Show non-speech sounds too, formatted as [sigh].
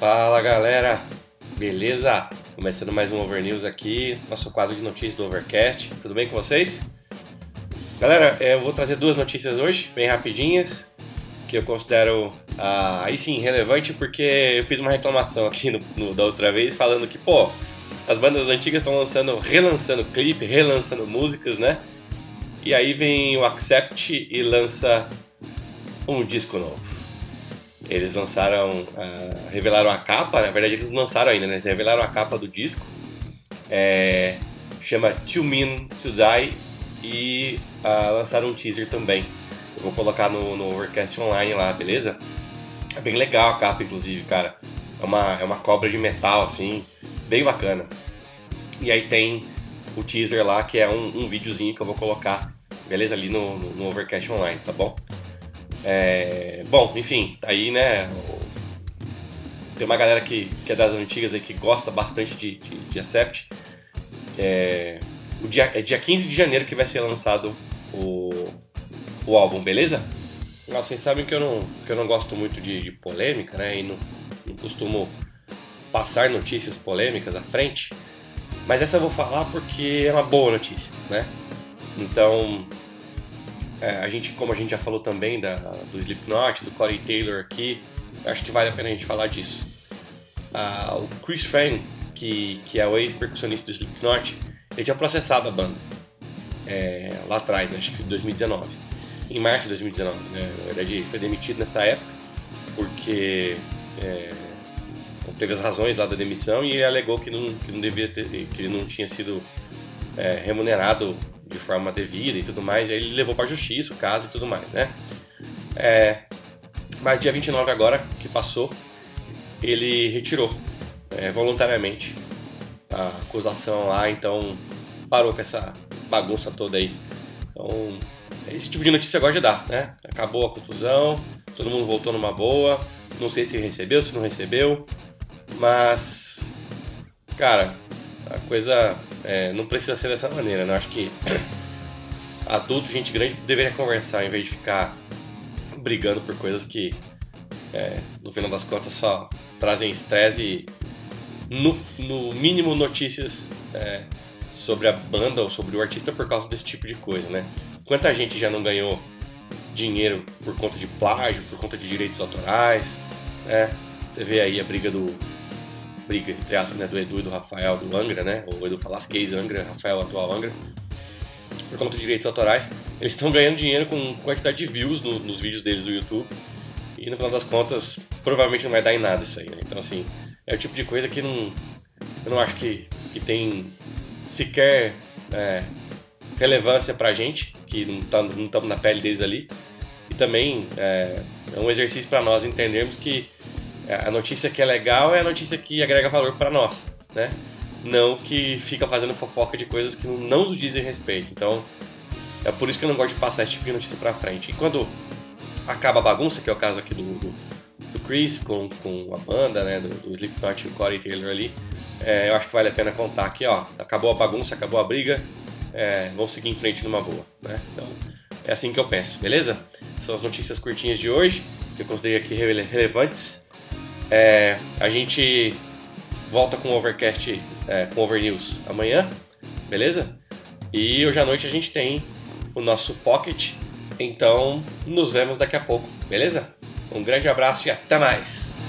Fala galera, beleza? Começando mais um Over News aqui, nosso quadro de notícias do Overcast. Tudo bem com vocês? Galera, é, eu vou trazer duas notícias hoje, bem rapidinhas, que eu considero ah, aí sim relevante porque eu fiz uma reclamação aqui no, no, da outra vez falando que, pô, as bandas antigas estão lançando, relançando clipe, relançando músicas, né? E aí vem o Accept e lança um disco novo. Eles lançaram, uh, revelaram a capa, na verdade eles não lançaram ainda, né? Eles revelaram a capa do disco. É, chama Too Mean to Die e uh, lançaram um teaser também. Eu vou colocar no, no Overcast Online lá, beleza? É bem legal a capa, inclusive, cara. É uma, é uma cobra de metal, assim, bem bacana. E aí tem o teaser lá, que é um, um videozinho que eu vou colocar, beleza? Ali no, no, no Overcast Online, tá bom? É, bom, enfim, tá aí, né? Tem uma galera que, que é das antigas aí que gosta bastante de, de, de Acept. É, o dia, é dia 15 de janeiro que vai ser lançado o, o álbum, beleza? Nossa, vocês sabem que eu não, que eu não gosto muito de, de polêmica, né? E não, não costumo passar notícias polêmicas à frente. Mas essa eu vou falar porque é uma boa notícia, né? Então, é, a gente, como a gente já falou também da, do Slipknot, do Corey Taylor aqui, acho que vale a pena a gente falar disso. Ah, o Chris Fang, que, que é o ex-percussionista do Slipknot, ele tinha processado a banda é, lá atrás, acho que em 2019. Em março de 2019, né? Na verdade, ele foi demitido nessa época porque é, teve as razões lá da demissão e ele alegou que não, que não devia ter, que ele não tinha sido é, remunerado de forma devida e tudo mais, e aí ele levou para justiça o caso e tudo mais, né? É, mas dia 29 agora, que passou, ele retirou é, voluntariamente a acusação lá, então parou com essa bagunça toda aí. Então, esse tipo de notícia agora já dá, né? Acabou a confusão, todo mundo voltou numa boa, não sei se recebeu, se não recebeu, mas, cara, a coisa é, não precisa ser dessa maneira, né? Acho que [clears throat] adulto, gente grande, deveria conversar em vez de ficar brigando por coisas que, é, no final das contas, só trazem estresse e, no, no mínimo, notícias é, sobre a banda ou sobre o artista por causa desse tipo de coisa, né? Quanta gente já não ganhou dinheiro por conta de plágio, por conta de direitos autorais, né? Você vê aí a briga do briga, entre aspas, né, do Edu e do Rafael do Angra, né? O Edu Falasquez Angra, Rafael atual Angra. Por conta de direitos autorais, eles estão ganhando dinheiro com quantidade de views no, nos vídeos deles do YouTube. E no final das contas, provavelmente não vai dar em nada isso aí, né? Então, assim, é o tipo de coisa que não, eu não acho que, que tem sequer é, relevância pra gente, que não estamos tá, não na pele deles ali. E também é, é um exercício para nós entendermos que a notícia que é legal é a notícia que agrega valor para nós, né? Não que fica fazendo fofoca de coisas que não nos dizem respeito. Então, é por isso que eu não gosto de passar esse tipo de notícia para frente. E quando acaba a bagunça, que é o caso aqui do, do, do Chris com, com a banda, né, do, do Slipknot o Corey Taylor ali, é, eu acho que vale a pena contar aqui, ó, acabou a bagunça, acabou a briga, é, vamos seguir em frente numa boa, né? Então, é assim que eu penso, beleza? São as notícias curtinhas de hoje, que eu considerei aqui relevantes. É, a gente volta com o Overcast, é, com Over News amanhã, beleza? E hoje à noite a gente tem o nosso Pocket, então nos vemos daqui a pouco, beleza? Um grande abraço e até mais!